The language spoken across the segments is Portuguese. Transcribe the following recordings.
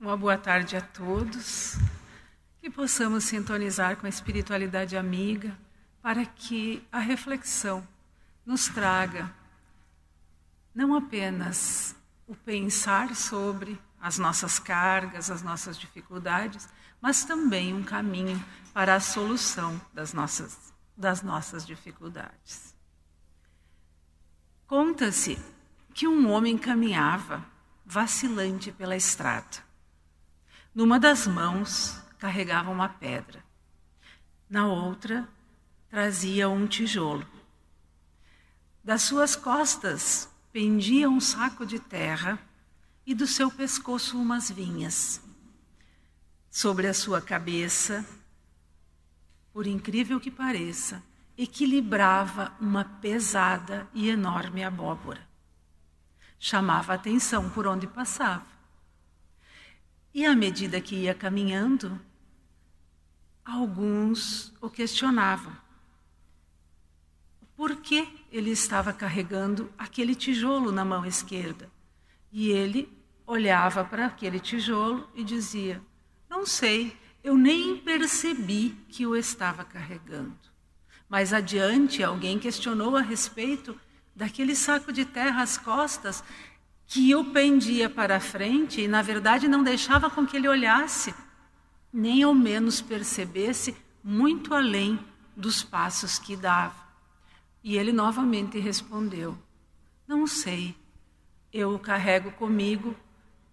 Uma boa tarde a todos. Que possamos sintonizar com a espiritualidade amiga para que a reflexão nos traga não apenas o pensar sobre as nossas cargas, as nossas dificuldades, mas também um caminho para a solução das nossas, das nossas dificuldades. Conta-se que um homem caminhava vacilante pela estrada. Numa das mãos carregava uma pedra, na outra trazia um tijolo. Das suas costas pendia um saco de terra e do seu pescoço umas vinhas. Sobre a sua cabeça, por incrível que pareça, equilibrava uma pesada e enorme abóbora. Chamava atenção por onde passava. E à medida que ia caminhando, alguns o questionavam. Por que ele estava carregando aquele tijolo na mão esquerda? E ele olhava para aquele tijolo e dizia: Não sei, eu nem percebi que o estava carregando. Mais adiante, alguém questionou a respeito daquele saco de terra às costas que o pendia para frente e, na verdade, não deixava com que ele olhasse, nem ao menos percebesse muito além dos passos que dava. E ele novamente respondeu: Não sei, eu o carrego comigo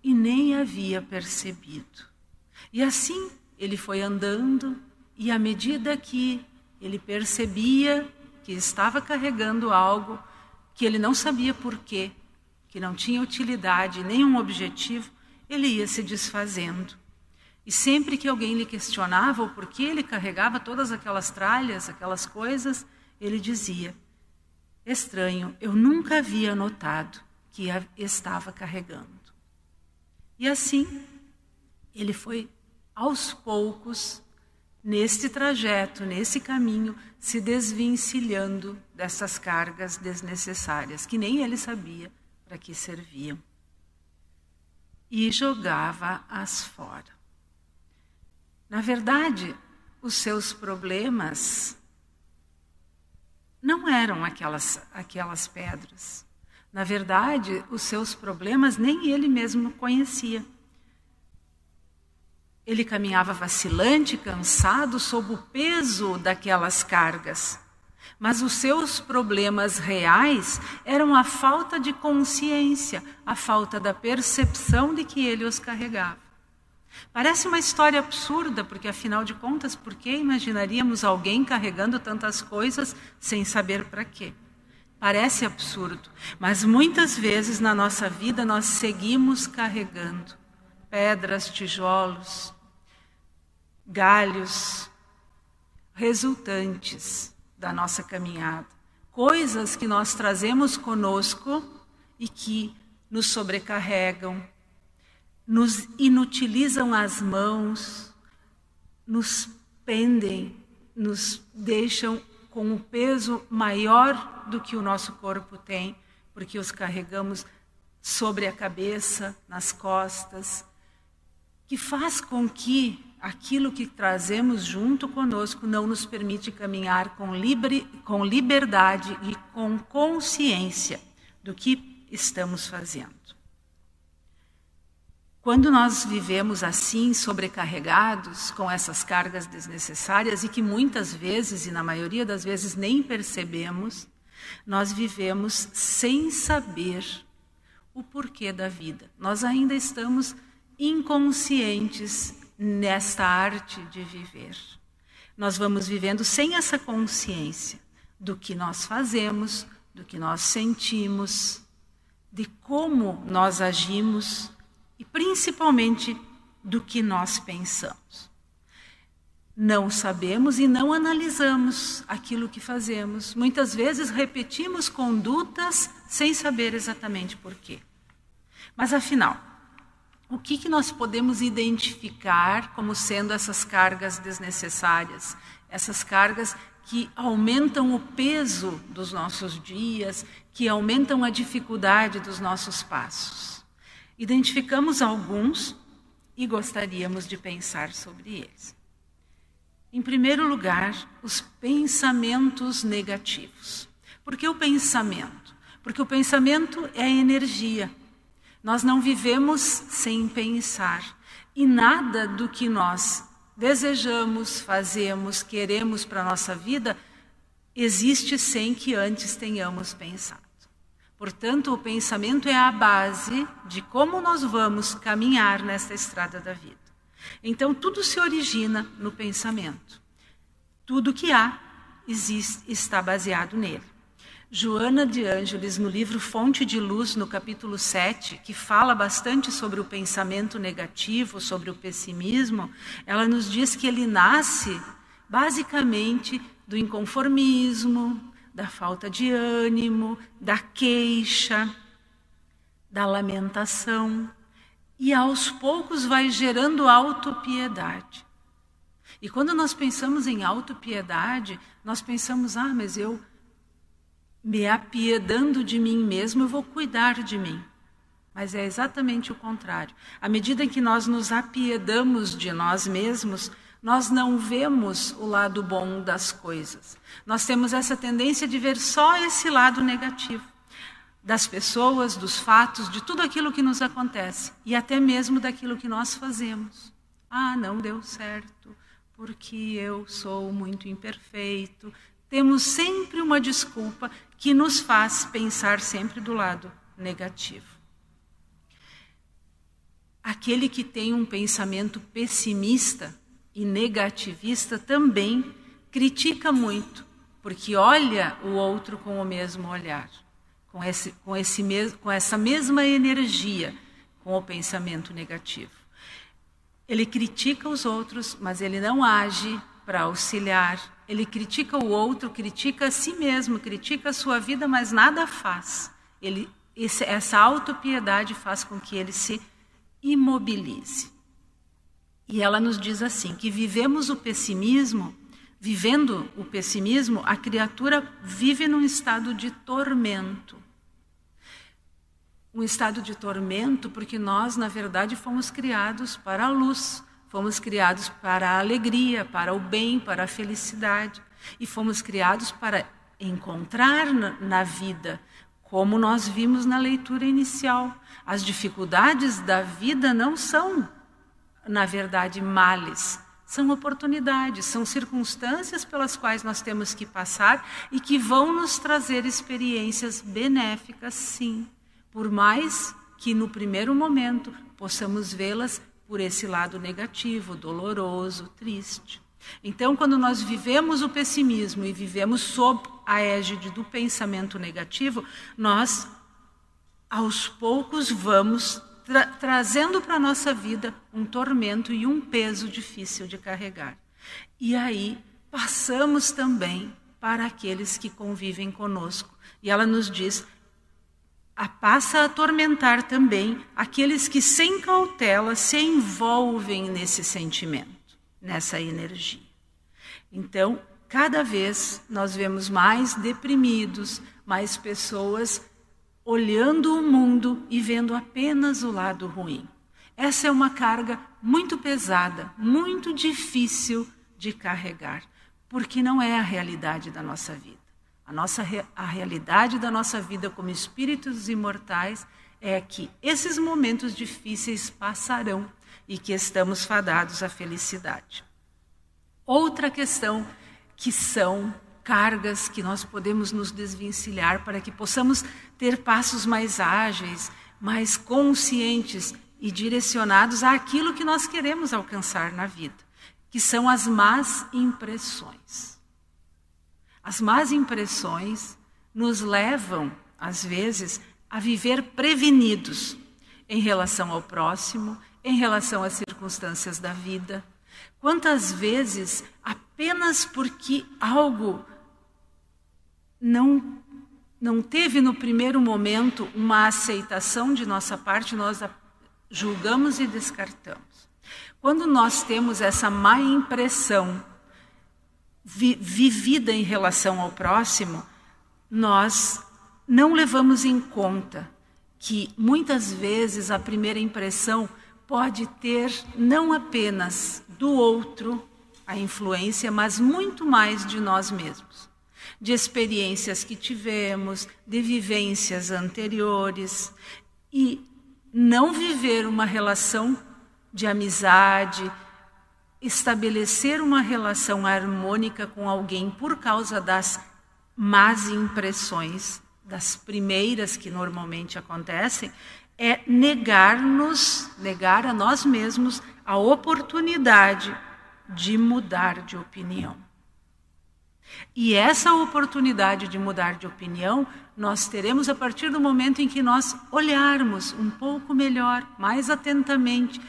e nem havia percebido. E assim ele foi andando, e à medida que ele percebia que estava carregando algo que ele não sabia porquê, que não tinha utilidade, nenhum objetivo, ele ia se desfazendo. E sempre que alguém lhe questionava o porquê ele carregava todas aquelas tralhas, aquelas coisas, ele dizia: Estranho, eu nunca havia notado que a estava carregando. E assim, ele foi aos poucos, neste trajeto, nesse caminho, se desvencilhando dessas cargas desnecessárias, que nem ele sabia para que serviam. E jogava-as fora. Na verdade, os seus problemas não eram aquelas, aquelas pedras. Na verdade, os seus problemas nem ele mesmo conhecia. Ele caminhava vacilante, cansado, sob o peso daquelas cargas. Mas os seus problemas reais eram a falta de consciência, a falta da percepção de que ele os carregava. Parece uma história absurda, porque afinal de contas, por que imaginaríamos alguém carregando tantas coisas sem saber para quê? Parece absurdo, mas muitas vezes na nossa vida nós seguimos carregando pedras, tijolos, galhos resultantes da nossa caminhada, coisas que nós trazemos conosco e que nos sobrecarregam, nos inutilizam as mãos, nos pendem, nos deixam com um peso maior do que o nosso corpo tem, porque os carregamos sobre a cabeça, nas costas, que faz com que aquilo que trazemos junto conosco não nos permite caminhar com, libre, com liberdade e com consciência do que estamos fazendo. Quando nós vivemos assim, sobrecarregados com essas cargas desnecessárias e que muitas vezes, e na maioria das vezes, nem percebemos, nós vivemos sem saber o porquê da vida. Nós ainda estamos inconscientes nesta arte de viver. Nós vamos vivendo sem essa consciência do que nós fazemos, do que nós sentimos, de como nós agimos e principalmente do que nós pensamos. Não sabemos e não analisamos aquilo que fazemos. Muitas vezes repetimos condutas sem saber exatamente por quê. Mas afinal, o que, que nós podemos identificar como sendo essas cargas desnecessárias? Essas cargas que aumentam o peso dos nossos dias, que aumentam a dificuldade dos nossos passos. Identificamos alguns e gostaríamos de pensar sobre eles. Em primeiro lugar, os pensamentos negativos. Por que o pensamento? Porque o pensamento é energia. Nós não vivemos sem pensar. E nada do que nós desejamos, fazemos, queremos para a nossa vida existe sem que antes tenhamos pensado. Portanto, o pensamento é a base de como nós vamos caminhar nesta estrada da vida. Então, tudo se origina no pensamento. Tudo que há existe, está baseado nele. Joana de Ângeles, no livro Fonte de Luz, no capítulo 7, que fala bastante sobre o pensamento negativo, sobre o pessimismo, ela nos diz que ele nasce basicamente do inconformismo, da falta de ânimo, da queixa, da lamentação. E aos poucos vai gerando autopiedade. E quando nós pensamos em autopiedade, nós pensamos, ah, mas eu me apiedando de mim mesmo, eu vou cuidar de mim. Mas é exatamente o contrário. À medida em que nós nos apiedamos de nós mesmos, nós não vemos o lado bom das coisas. Nós temos essa tendência de ver só esse lado negativo das pessoas, dos fatos, de tudo aquilo que nos acontece e até mesmo daquilo que nós fazemos. Ah, não deu certo, porque eu sou muito imperfeito. Temos sempre uma desculpa que nos faz pensar sempre do lado negativo. Aquele que tem um pensamento pessimista e negativista também critica muito, porque olha o outro com o mesmo olhar, com, esse, com, esse com essa mesma energia, com o pensamento negativo. Ele critica os outros, mas ele não age para auxiliar. Ele critica o outro, critica a si mesmo, critica a sua vida, mas nada faz. Ele, esse, essa autopiedade faz com que ele se imobilize. E ela nos diz assim: que vivemos o pessimismo, vivendo o pessimismo, a criatura vive num estado de tormento. Um estado de tormento porque nós, na verdade, fomos criados para a luz, fomos criados para a alegria, para o bem, para a felicidade. E fomos criados para encontrar na vida, como nós vimos na leitura inicial. As dificuldades da vida não são na verdade, males. São oportunidades, são circunstâncias pelas quais nós temos que passar e que vão nos trazer experiências benéficas, sim, por mais que no primeiro momento possamos vê-las por esse lado negativo, doloroso, triste. Então, quando nós vivemos o pessimismo e vivemos sob a égide do pensamento negativo, nós, aos poucos, vamos tra trazendo para a nossa vida um tormento e um peso difícil de carregar. E aí passamos também para aqueles que convivem conosco. E ela nos diz: a passa a atormentar também aqueles que sem cautela se envolvem nesse sentimento, nessa energia. Então, cada vez nós vemos mais deprimidos, mais pessoas olhando o mundo e vendo apenas o lado ruim. Essa é uma carga muito pesada, muito difícil de carregar, porque não é a realidade da nossa vida. A, nossa, a realidade da nossa vida como espíritos imortais é que esses momentos difíceis passarão e que estamos fadados à felicidade. Outra questão que são cargas que nós podemos nos desvencilhar para que possamos ter passos mais ágeis, mais conscientes e direcionados àquilo que nós queremos alcançar na vida, que são as más impressões. As más impressões nos levam, às vezes, a viver prevenidos em relação ao próximo, em relação às circunstâncias da vida. Quantas vezes, apenas porque algo não, não teve no primeiro momento uma aceitação de nossa parte, nós julgamos e descartamos. Quando nós temos essa má impressão vi, vivida em relação ao próximo, nós não levamos em conta que muitas vezes a primeira impressão pode ter não apenas do outro a influência, mas muito mais de nós mesmos. De experiências que tivemos, de vivências anteriores. E não viver uma relação de amizade, estabelecer uma relação harmônica com alguém por causa das más impressões, das primeiras que normalmente acontecem, é negar-nos, negar a nós mesmos a oportunidade de mudar de opinião. E essa oportunidade de mudar de opinião nós teremos a partir do momento em que nós olharmos um pouco melhor, mais atentamente,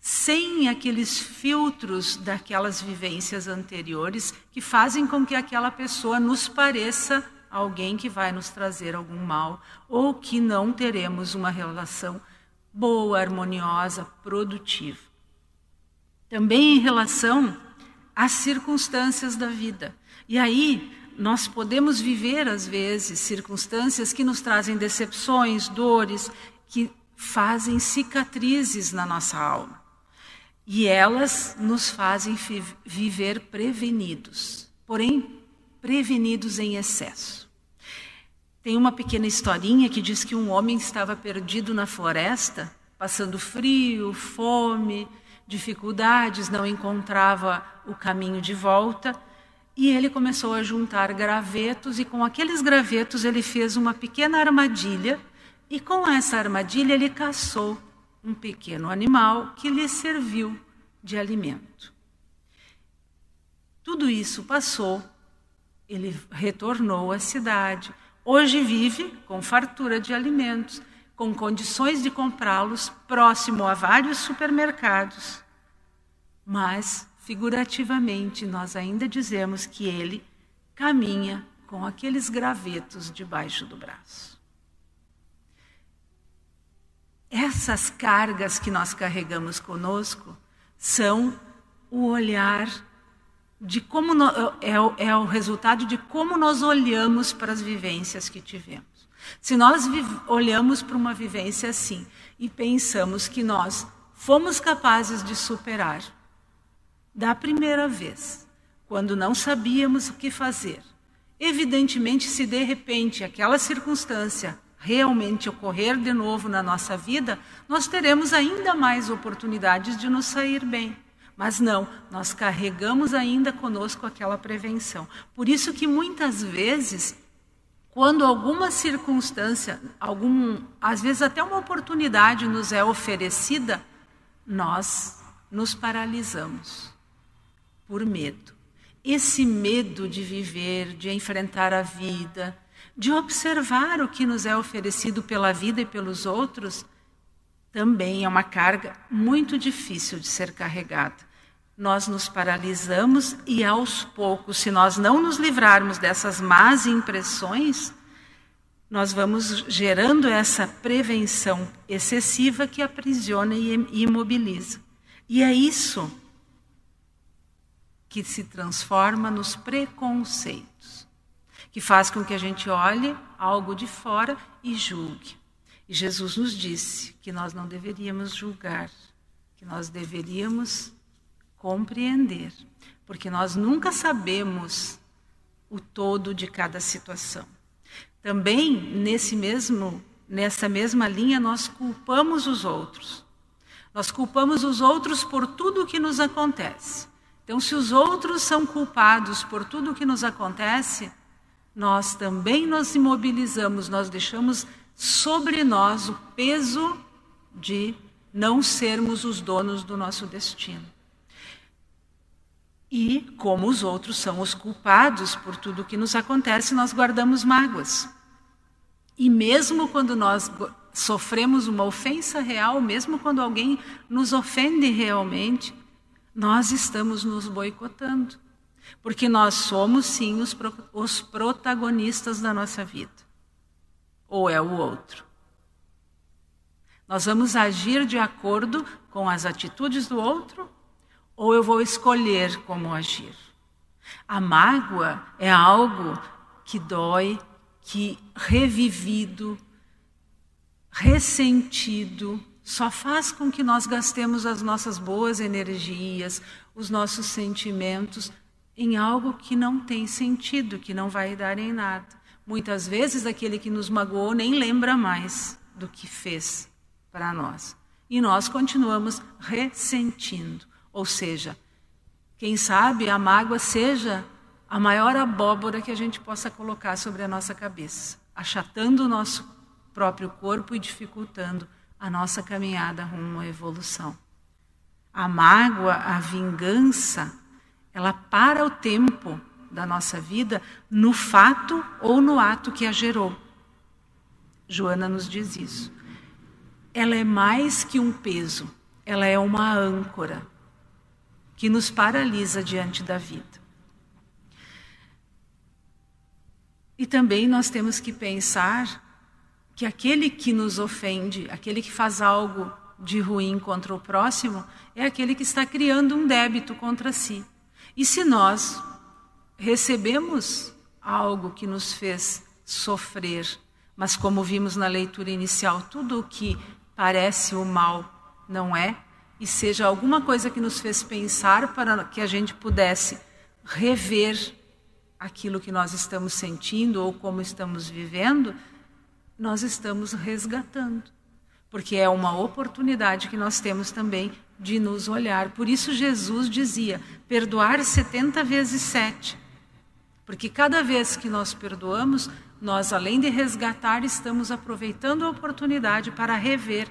sem aqueles filtros daquelas vivências anteriores que fazem com que aquela pessoa nos pareça alguém que vai nos trazer algum mal ou que não teremos uma relação boa, harmoniosa, produtiva. Também em relação às circunstâncias da vida. E aí, nós podemos viver, às vezes, circunstâncias que nos trazem decepções, dores, que fazem cicatrizes na nossa alma. E elas nos fazem viver prevenidos, porém, prevenidos em excesso. Tem uma pequena historinha que diz que um homem estava perdido na floresta, passando frio, fome, dificuldades, não encontrava o caminho de volta. E ele começou a juntar gravetos, e com aqueles gravetos ele fez uma pequena armadilha, e com essa armadilha ele caçou um pequeno animal que lhe serviu de alimento. Tudo isso passou, ele retornou à cidade. Hoje vive com fartura de alimentos, com condições de comprá-los próximo a vários supermercados. Mas, figurativamente, nós ainda dizemos que ele caminha com aqueles gravetos debaixo do braço. Essas cargas que nós carregamos conosco são o olhar de como no, é, é, o resultado de como nós olhamos para as vivências que tivemos. Se nós olhamos para uma vivência assim e pensamos que nós fomos capazes de superar da primeira vez, quando não sabíamos o que fazer, evidentemente, se de repente aquela circunstância realmente ocorrer de novo na nossa vida, nós teremos ainda mais oportunidades de nos sair bem. Mas não, nós carregamos ainda conosco aquela prevenção. Por isso que muitas vezes, quando alguma circunstância, algum, às vezes até uma oportunidade nos é oferecida, nós nos paralisamos por medo. Esse medo de viver, de enfrentar a vida, de observar o que nos é oferecido pela vida e pelos outros, também é uma carga muito difícil de ser carregada. Nós nos paralisamos e, aos poucos, se nós não nos livrarmos dessas más impressões, nós vamos gerando essa prevenção excessiva que aprisiona e imobiliza. E é isso que se transforma nos preconceitos que faz com que a gente olhe algo de fora e julgue. E Jesus nos disse que nós não deveríamos julgar, que nós deveríamos compreender, porque nós nunca sabemos o todo de cada situação. Também nesse mesmo nessa mesma linha nós culpamos os outros. Nós culpamos os outros por tudo o que nos acontece. Então, se os outros são culpados por tudo o que nos acontece, nós também nos imobilizamos, nós deixamos sobre nós o peso de não sermos os donos do nosso destino. E, como os outros são os culpados por tudo o que nos acontece, nós guardamos mágoas. E mesmo quando nós sofremos uma ofensa real, mesmo quando alguém nos ofende realmente, nós estamos nos boicotando. Porque nós somos, sim, os, pro, os protagonistas da nossa vida. Ou é o outro? Nós vamos agir de acordo com as atitudes do outro? Ou eu vou escolher como agir? A mágoa é algo que dói, que revivido, ressentido, só faz com que nós gastemos as nossas boas energias, os nossos sentimentos em algo que não tem sentido, que não vai dar em nada. Muitas vezes aquele que nos magoou nem lembra mais do que fez para nós. E nós continuamos ressentindo. Ou seja, quem sabe a mágoa seja a maior abóbora que a gente possa colocar sobre a nossa cabeça, achatando o nosso próprio corpo e dificultando a nossa caminhada rumo à evolução. A mágoa, a vingança, ela para o tempo da nossa vida no fato ou no ato que a gerou. Joana nos diz isso. Ela é mais que um peso, ela é uma âncora que nos paralisa diante da vida. E também nós temos que pensar que aquele que nos ofende, aquele que faz algo de ruim contra o próximo, é aquele que está criando um débito contra si. E se nós recebemos algo que nos fez sofrer, mas como vimos na leitura inicial, tudo o que parece o mal não é, e seja alguma coisa que nos fez pensar para que a gente pudesse rever aquilo que nós estamos sentindo ou como estamos vivendo, nós estamos resgatando. Porque é uma oportunidade que nós temos também de nos olhar. Por isso, Jesus dizia: perdoar 70 vezes 7. Porque cada vez que nós perdoamos, nós, além de resgatar, estamos aproveitando a oportunidade para rever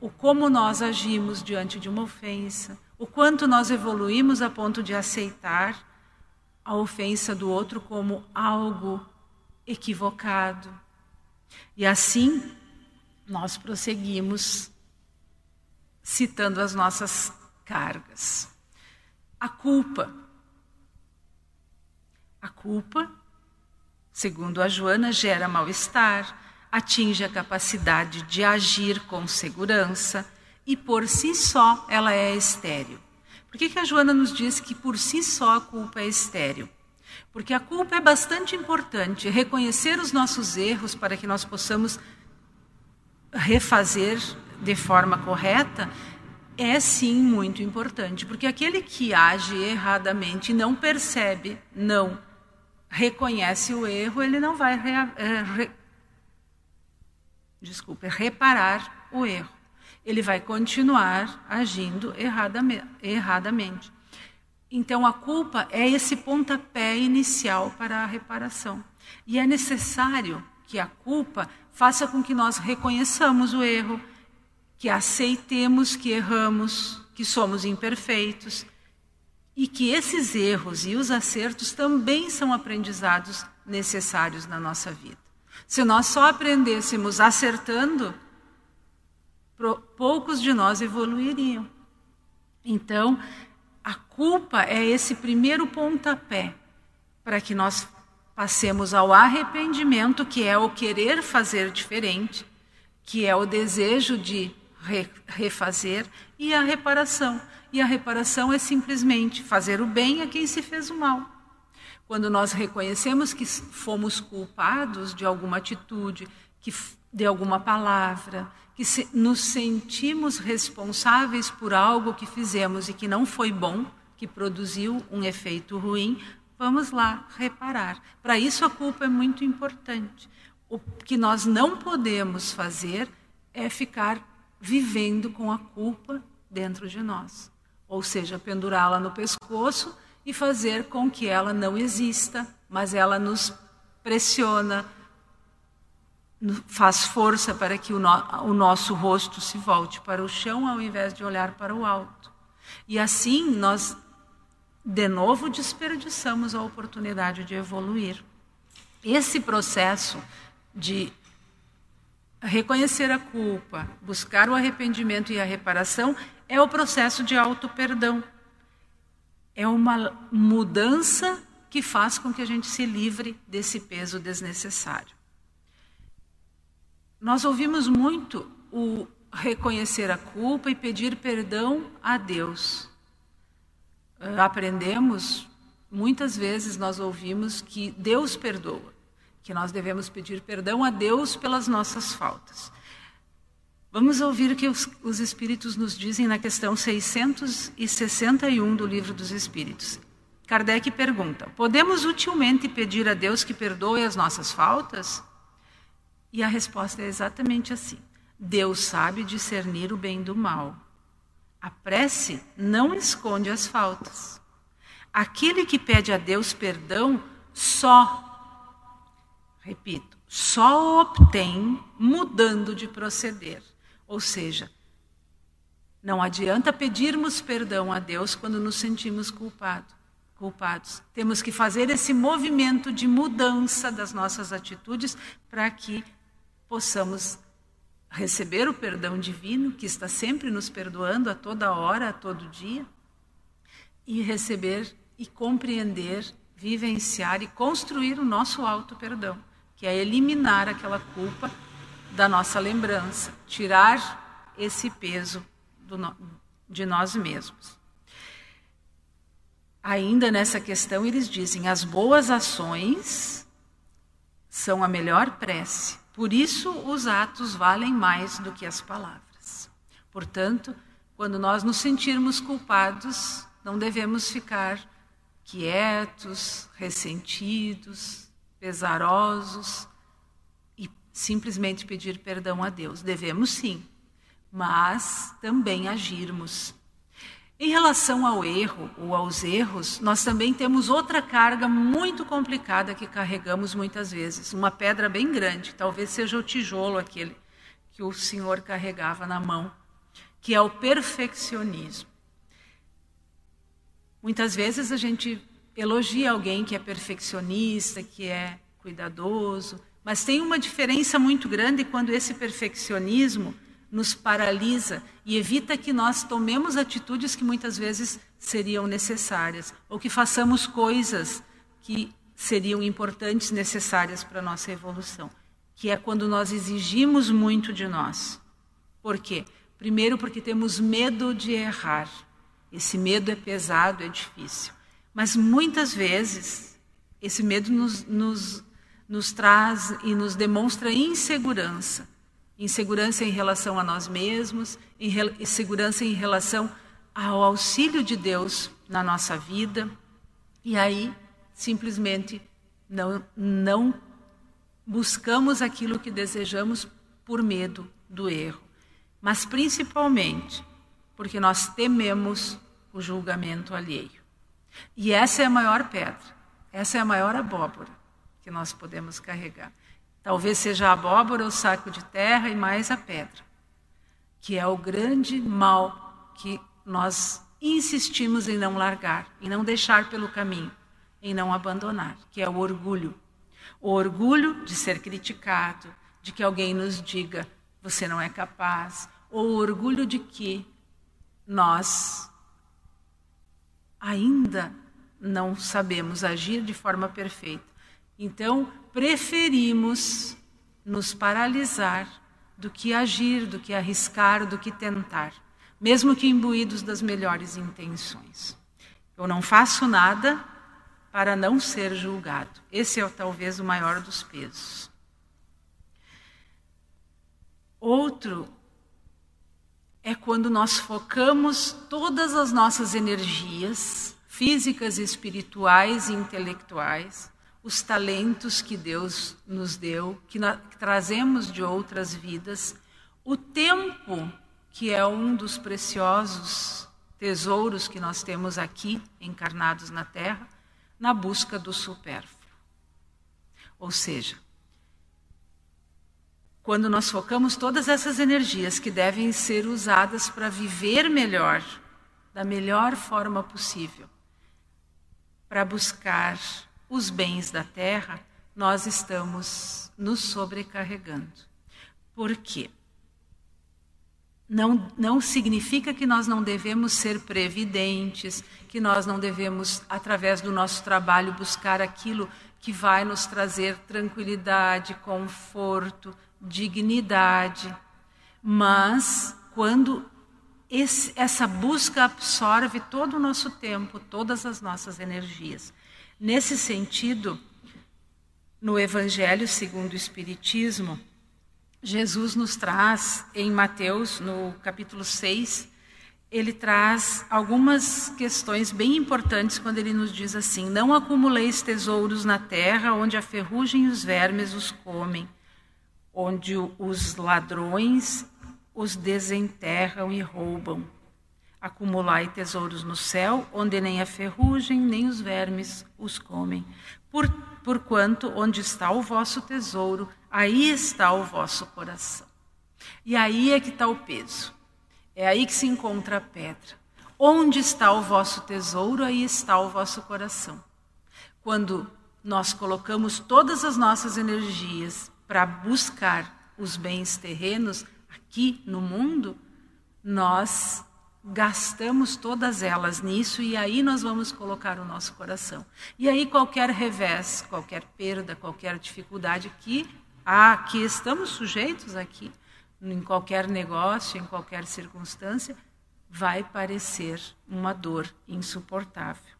o como nós agimos diante de uma ofensa, o quanto nós evoluímos a ponto de aceitar a ofensa do outro como algo equivocado, e assim, nós prosseguimos citando as nossas cargas. A culpa. A culpa, segundo a Joana, gera mal-estar, atinge a capacidade de agir com segurança e por si só ela é estéril. Por que, que a Joana nos diz que por si só a culpa é estéril? Porque a culpa é bastante importante. Reconhecer os nossos erros para que nós possamos refazer de forma correta é sim muito importante. Porque aquele que age erradamente não percebe, não reconhece o erro, ele não vai é, re, desculpe, reparar o erro. Ele vai continuar agindo erradamente. Então, a culpa é esse pontapé inicial para a reparação. E é necessário que a culpa faça com que nós reconheçamos o erro, que aceitemos que erramos, que somos imperfeitos e que esses erros e os acertos também são aprendizados necessários na nossa vida. Se nós só aprendêssemos acertando, poucos de nós evoluiriam. Então, a culpa é esse primeiro pontapé para que nós passemos ao arrependimento, que é o querer fazer diferente, que é o desejo de refazer, e a reparação. E a reparação é simplesmente fazer o bem a quem se fez o mal. Quando nós reconhecemos que fomos culpados de alguma atitude, que de alguma palavra, que se, nos sentimos responsáveis por algo que fizemos e que não foi bom, que produziu um efeito ruim, vamos lá reparar. Para isso a culpa é muito importante. O que nós não podemos fazer é ficar vivendo com a culpa dentro de nós, ou seja, pendurá-la no pescoço e fazer com que ela não exista, mas ela nos pressiona, faz força para que o, no, o, nosso rosto se volte para o chão ao invés de olhar para o alto. E assim nós, de novo, desperdiçamos a oportunidade de evoluir. Esse processo de reconhecer a culpa, buscar o arrependimento e a reparação é o processo de auto-perdão. É uma mudança que faz com que a gente se livre desse peso desnecessário. Nós ouvimos muito o reconhecer a culpa e pedir perdão a Deus. Aprendemos, muitas vezes nós ouvimos que Deus perdoa, que nós devemos pedir perdão a Deus pelas nossas faltas. Vamos ouvir o que os, os Espíritos nos dizem na questão 661 do Livro dos Espíritos. Kardec pergunta: Podemos utilmente pedir a Deus que perdoe as nossas faltas? E a resposta é exatamente assim: Deus sabe discernir o bem do mal. A prece não esconde as faltas. Aquele que pede a Deus perdão só, repito, só obtém mudando de proceder. Ou seja, não adianta pedirmos perdão a Deus quando nos sentimos culpado, culpados. Temos que fazer esse movimento de mudança das nossas atitudes para que possamos receber o perdão divino, que está sempre nos perdoando a toda hora, a todo dia, e receber e compreender, vivenciar e construir o nosso auto-perdão, que é eliminar aquela culpa da nossa lembrança, tirar esse peso no, de nós mesmos. Ainda nessa questão, eles dizem: as boas ações são a melhor prece por isso, os atos valem mais do que as palavras. Portanto, quando nós nos sentirmos culpados, não devemos ficar quietos, ressentidos, pesarosos e simplesmente pedir perdão a Deus. Devemos sim, mas também agirmos em relação ao erro ou aos erros, nós também temos outra carga muito complicada que carregamos muitas vezes, uma pedra bem grande, talvez seja o tijolo aquele que o Senhor carregava na mão, que é o perfeccionismo. Muitas vezes a gente elogia alguém que é perfeccionista, que é cuidadoso, mas tem uma diferença muito grande quando esse perfeccionismo nos paralisa e evita que nós tomemos atitudes que muitas vezes seriam necessárias ou que façamos coisas que seriam importantes, necessárias para a nossa evolução, que é quando nós exigimos muito de nós. Por quê? Primeiro, porque temos medo de errar. Esse medo é pesado, é difícil. Mas muitas vezes, esse medo nos, nos, nos traz e nos demonstra insegurança insegurança em relação a nós mesmos, insegurança em relação ao auxílio de Deus na nossa vida. E aí, simplesmente, não, não buscamos aquilo que desejamos por medo do erro, mas principalmente porque nós tememos o julgamento alheio. E essa é a maior pedra, essa é a maior abóbora que nós podemos carregar. Talvez seja a abóbora, o saco de terra e mais a pedra, que é o grande mal que nós insistimos em não largar, em não deixar pelo caminho, em não abandonar, que é o orgulho. O orgulho de ser criticado, de que alguém nos diga você não é capaz, ou o orgulho de que nós ainda não sabemos agir de forma perfeita. Então, preferimos nos paralisar do que agir, do que arriscar, do que tentar, mesmo que imbuídos das melhores intenções. Eu não faço nada para não ser julgado. Esse é talvez o maior dos pesos. Outro é quando nós focamos todas as nossas energias físicas, espirituais e intelectuais os talentos que Deus nos deu, que, nós, que trazemos de outras vidas, o tempo, que é um dos preciosos tesouros que nós temos aqui, encarnados na Terra, na busca do supérfluo. Ou seja, quando nós focamos todas essas energias que devem ser usadas para viver melhor, da melhor forma possível, para buscar os bens da terra, nós estamos nos sobrecarregando. Por quê? Não, não significa que nós não devemos ser previdentes, que nós não devemos, através do nosso trabalho, buscar aquilo que vai nos trazer tranquilidade, conforto, dignidade. Mas, quando esse, essa busca absorve todo o nosso tempo, todas as nossas energias, Nesse sentido, no Evangelho segundo o Espiritismo, Jesus nos traz em Mateus, no capítulo 6, ele traz algumas questões bem importantes quando ele nos diz assim: Não acumuleis tesouros na terra, onde a ferrugem e os vermes os comem, onde os ladrões os desenterram e roubam. Acumulai tesouros no céu, onde nem a ferrugem nem os vermes os comem. Por, porquanto, onde está o vosso tesouro, aí está o vosso coração. E aí é que está o peso. É aí que se encontra a pedra. Onde está o vosso tesouro, aí está o vosso coração. Quando nós colocamos todas as nossas energias para buscar os bens terrenos aqui no mundo, nós gastamos todas elas nisso e aí nós vamos colocar o nosso coração. E aí qualquer revés, qualquer perda, qualquer dificuldade que a que estamos sujeitos aqui, em qualquer negócio, em qualquer circunstância, vai parecer uma dor insuportável.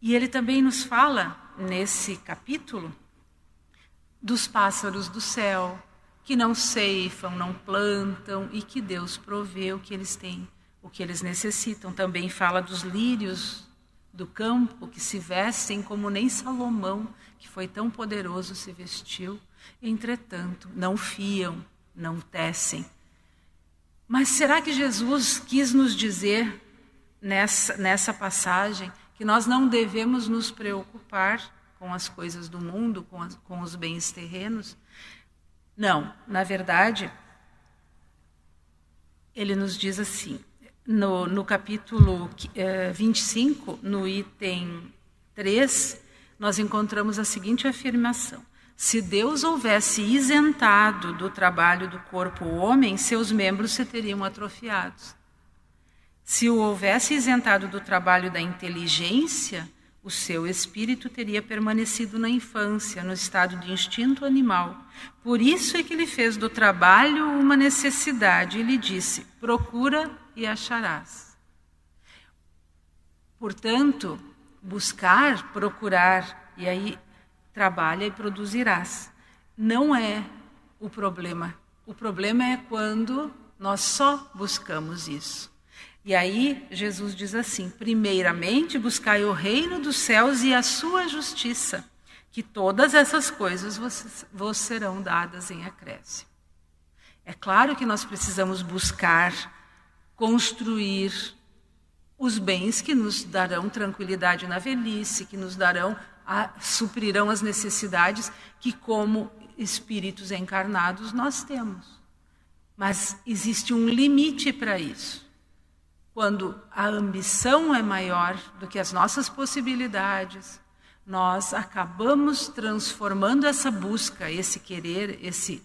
E ele também nos fala, nesse capítulo, dos pássaros do céu, que não ceifam, não plantam e que Deus provê o que eles têm, o que eles necessitam. Também fala dos lírios do campo que se vestem como nem Salomão, que foi tão poderoso, se vestiu. Entretanto, não fiam, não tecem. Mas será que Jesus quis nos dizer nessa, nessa passagem que nós não devemos nos preocupar com as coisas do mundo, com, as, com os bens terrenos? Não, na verdade, ele nos diz assim, no, no capítulo eh, 25, no item 3, nós encontramos a seguinte afirmação: se Deus houvesse isentado do trabalho do corpo o homem, seus membros se teriam atrofiados. Se o houvesse isentado do trabalho da inteligência, o seu espírito teria permanecido na infância, no estado de instinto animal. Por isso é que ele fez do trabalho uma necessidade e lhe disse: procura e acharás. Portanto, buscar, procurar, e aí trabalha e produzirás. Não é o problema. O problema é quando nós só buscamos isso. E aí Jesus diz assim: primeiramente buscai o reino dos céus e a sua justiça, que todas essas coisas vos, vos serão dadas em acréscimo. É claro que nós precisamos buscar, construir os bens que nos darão tranquilidade na velhice, que nos darão a, suprirão as necessidades que, como espíritos encarnados, nós temos. Mas existe um limite para isso. Quando a ambição é maior do que as nossas possibilidades, nós acabamos transformando essa busca, esse querer, esse,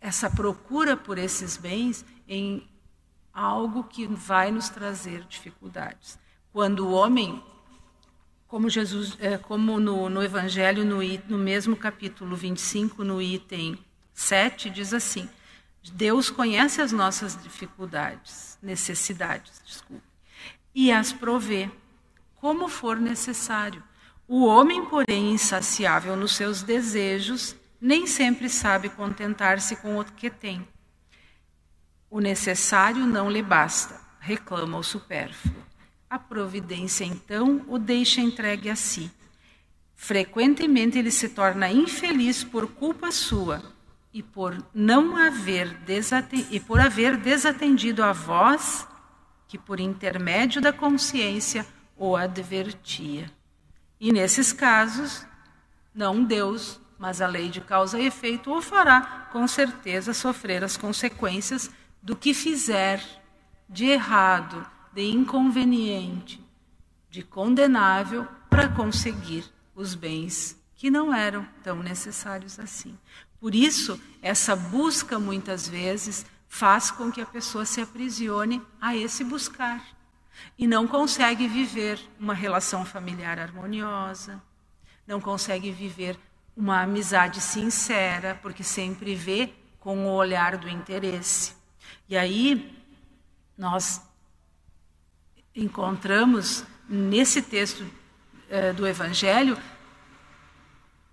essa procura por esses bens em algo que vai nos trazer dificuldades. Quando o homem como Jesus, é, como no, no Evangelho, no, no mesmo capítulo 25, no item 7, diz assim: Deus conhece as nossas dificuldades, necessidades, desculpe, e as provê como for necessário. O homem, porém, insaciável nos seus desejos, nem sempre sabe contentar-se com o que tem. O necessário não lhe basta, reclama o supérfluo. A providência, então, o deixa entregue a si. Frequentemente ele se torna infeliz por culpa sua e por não haver e por haver desatendido a voz que por intermédio da consciência o advertia. E nesses casos, não Deus, mas a lei de causa e efeito o fará com certeza sofrer as consequências do que fizer de errado de inconveniente, de condenável para conseguir os bens que não eram tão necessários assim. Por isso, essa busca muitas vezes faz com que a pessoa se aprisione a esse buscar e não consegue viver uma relação familiar harmoniosa, não consegue viver uma amizade sincera, porque sempre vê com o olhar do interesse. E aí nós encontramos nesse texto eh, do Evangelho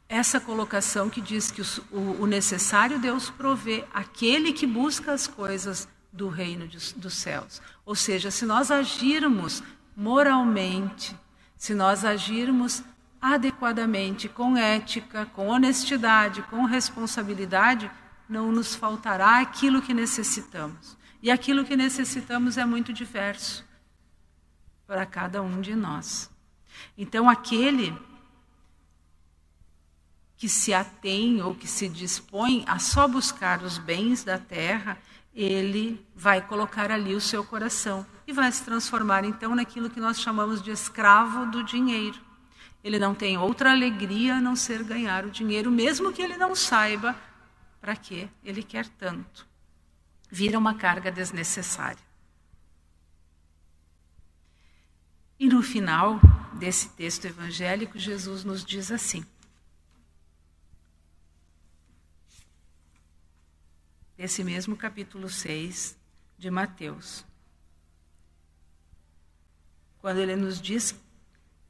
essa colocação que diz que o, o necessário Deus provê aquele que busca as coisas do reino de, dos céus. Ou seja, se nós agirmos moralmente, se nós agirmos adequadamente, com ética, com honestidade, com responsabilidade, não nos faltará aquilo que necessitamos. E aquilo que necessitamos é muito diverso para cada um de nós. Então, aquele que se atém ou que se dispõe a só buscar os bens da terra, ele vai colocar ali o seu coração e vai se transformar então naquilo que nós chamamos de escravo do dinheiro. Ele não tem outra alegria a não ser ganhar o dinheiro, mesmo que ele não saiba para que ele quer tanto. Vira uma carga desnecessária. E no final desse texto evangélico, Jesus nos diz assim: esse mesmo capítulo 6 de Mateus. Quando ele nos diz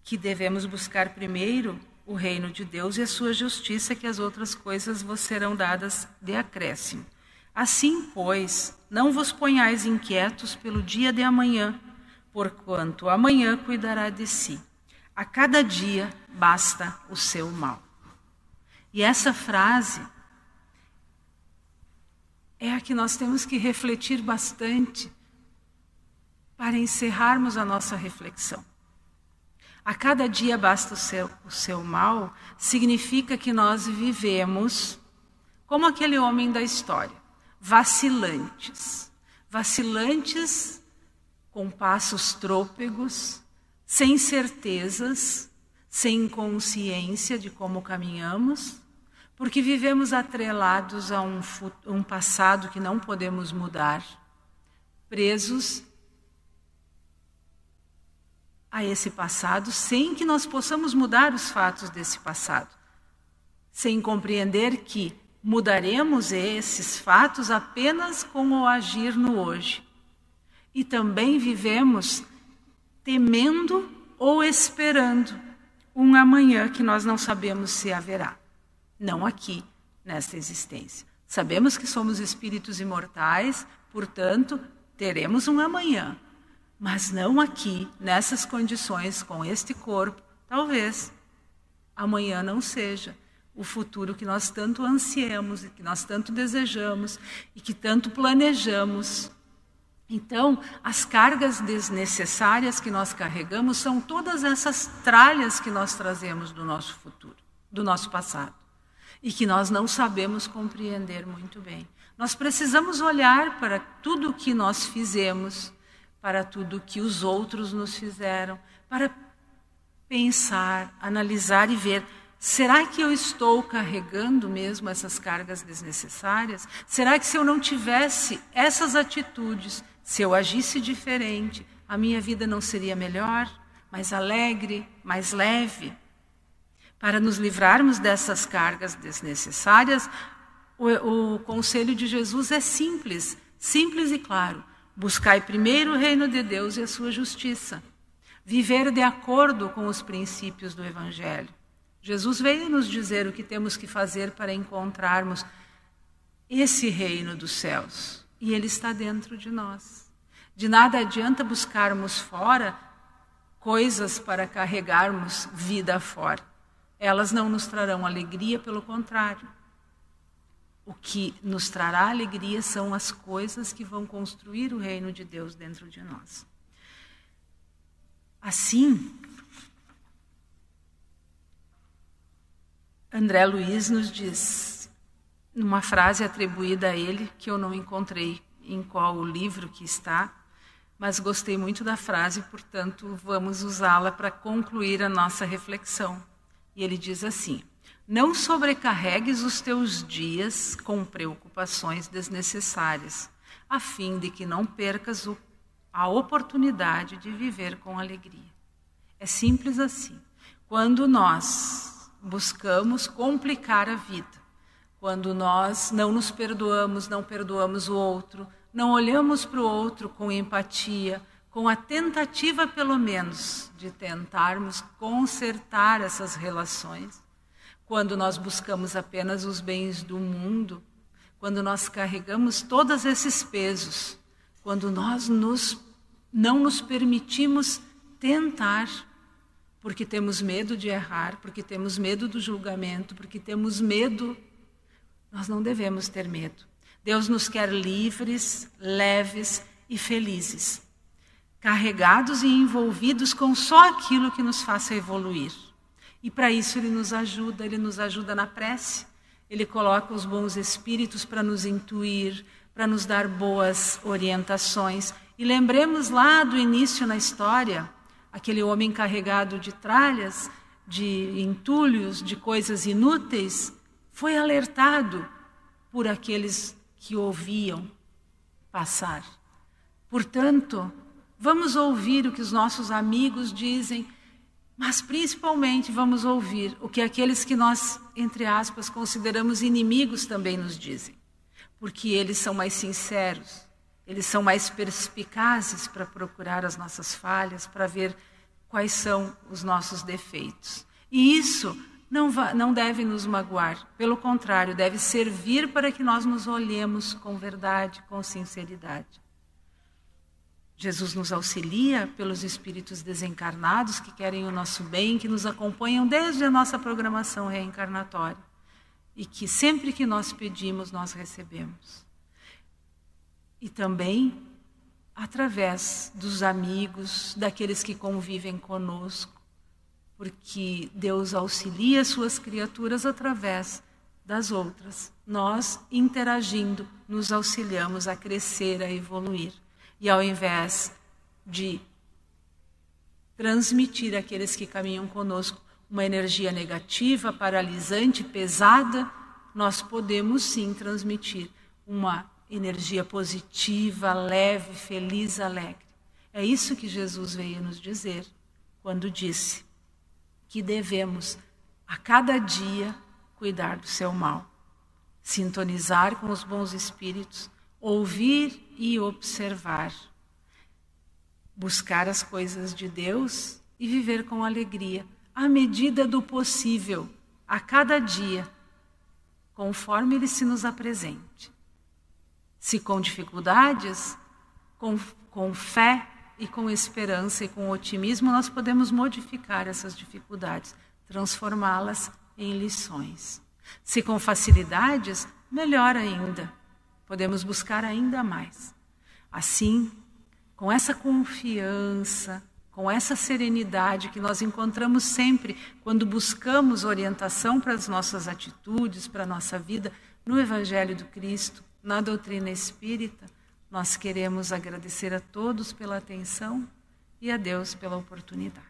que devemos buscar primeiro o reino de Deus e a sua justiça, que as outras coisas vos serão dadas de acréscimo. Assim, pois, não vos ponhais inquietos pelo dia de amanhã, porquanto amanhã cuidará de si. A cada dia basta o seu mal. E essa frase é a que nós temos que refletir bastante para encerrarmos a nossa reflexão. A cada dia basta o seu, o seu mal, significa que nós vivemos como aquele homem da história, vacilantes. Vacilantes com passos trôpegos, sem certezas, sem consciência de como caminhamos porque vivemos atrelados a um, um passado que não podemos mudar, presos a esse passado sem que nós possamos mudar os fatos desse passado, sem compreender que mudaremos esses fatos apenas com o agir no hoje. E também vivemos temendo ou esperando um amanhã que nós não sabemos se haverá não aqui, nesta existência. Sabemos que somos espíritos imortais, portanto, teremos um amanhã, mas não aqui, nessas condições, com este corpo, talvez amanhã não seja o futuro que nós tanto ansiamos e que nós tanto desejamos e que tanto planejamos. Então, as cargas desnecessárias que nós carregamos são todas essas tralhas que nós trazemos do nosso futuro, do nosso passado e que nós não sabemos compreender muito bem. Nós precisamos olhar para tudo o que nós fizemos, para tudo o que os outros nos fizeram, para pensar, analisar e ver. Será que eu estou carregando mesmo essas cargas desnecessárias? Será que se eu não tivesse essas atitudes, se eu agisse diferente, a minha vida não seria melhor, mais alegre, mais leve? Para nos livrarmos dessas cargas desnecessárias, o, o conselho de Jesus é simples, simples e claro. Buscai primeiro o reino de Deus e a sua justiça. Viver de acordo com os princípios do Evangelho. Jesus veio nos dizer o que temos que fazer para encontrarmos esse reino dos céus. E ele está dentro de nós. De nada adianta buscarmos fora coisas para carregarmos vida fora. Elas não nos trarão alegria, pelo contrário. O que nos trará alegria são as coisas que vão construir o reino de Deus dentro de nós. Assim, André Luiz nos diz, numa frase atribuída a ele, que eu não encontrei em qual livro que está, mas gostei muito da frase, portanto, vamos usá-la para concluir a nossa reflexão. E ele diz assim: Não sobrecarregues os teus dias com preocupações desnecessárias, a fim de que não percas o, a oportunidade de viver com alegria. É simples assim. Quando nós buscamos complicar a vida, quando nós não nos perdoamos, não perdoamos o outro, não olhamos para o outro com empatia, com a tentativa, pelo menos, de tentarmos consertar essas relações. quando nós buscamos apenas os bens do mundo, quando nós carregamos todos esses pesos, quando nós nos, não nos permitimos tentar, porque temos medo de errar, porque temos medo do julgamento, porque temos medo, nós não devemos ter medo. Deus nos quer livres, leves e felizes, carregados e envolvidos com só aquilo que nos faça evoluir. E para isso Ele nos ajuda, Ele nos ajuda na prece, Ele coloca os bons espíritos para nos intuir, para nos dar boas orientações. E lembremos lá do início na história, aquele homem carregado de tralhas, de entulhos, de coisas inúteis, foi alertado por aqueles que ouviam passar. Portanto, vamos ouvir o que os nossos amigos dizem mas principalmente vamos ouvir o que aqueles que nós, entre aspas, consideramos inimigos também nos dizem. Porque eles são mais sinceros, eles são mais perspicazes para procurar as nossas falhas, para ver quais são os nossos defeitos. E isso não, não deve nos magoar, pelo contrário, deve servir para que nós nos olhemos com verdade, com sinceridade. Jesus nos auxilia pelos espíritos desencarnados que querem o nosso bem, que nos acompanham desde a nossa programação reencarnatória e que sempre que nós pedimos, nós recebemos. E também através dos amigos, daqueles que convivem conosco, porque Deus auxilia suas criaturas através das outras. Nós, interagindo, nos auxiliamos a crescer, a evoluir. E ao invés de transmitir àqueles que caminham conosco uma energia negativa, paralisante, pesada, nós podemos sim transmitir uma energia positiva, leve, feliz, alegre. É isso que Jesus veio nos dizer quando disse que devemos a cada dia cuidar do seu mal, sintonizar com os bons espíritos, ouvir e observar, buscar as coisas de Deus e viver com alegria, à medida do possível, a cada dia, conforme Ele se nos apresente. Se com dificuldades, com, com fé e com esperança e com otimismo, nós podemos modificar essas dificuldades, transformá-las em lições. Se com facilidades, melhor ainda podemos buscar ainda mais. Assim, com essa confiança, com essa serenidade que nós encontramos sempre quando buscamos orientação para as nossas atitudes, para a nossa vida, no Evangelho do Cristo, na doutrina espírita, nós queremos agradecer a todos pela atenção e a Deus pela oportunidade.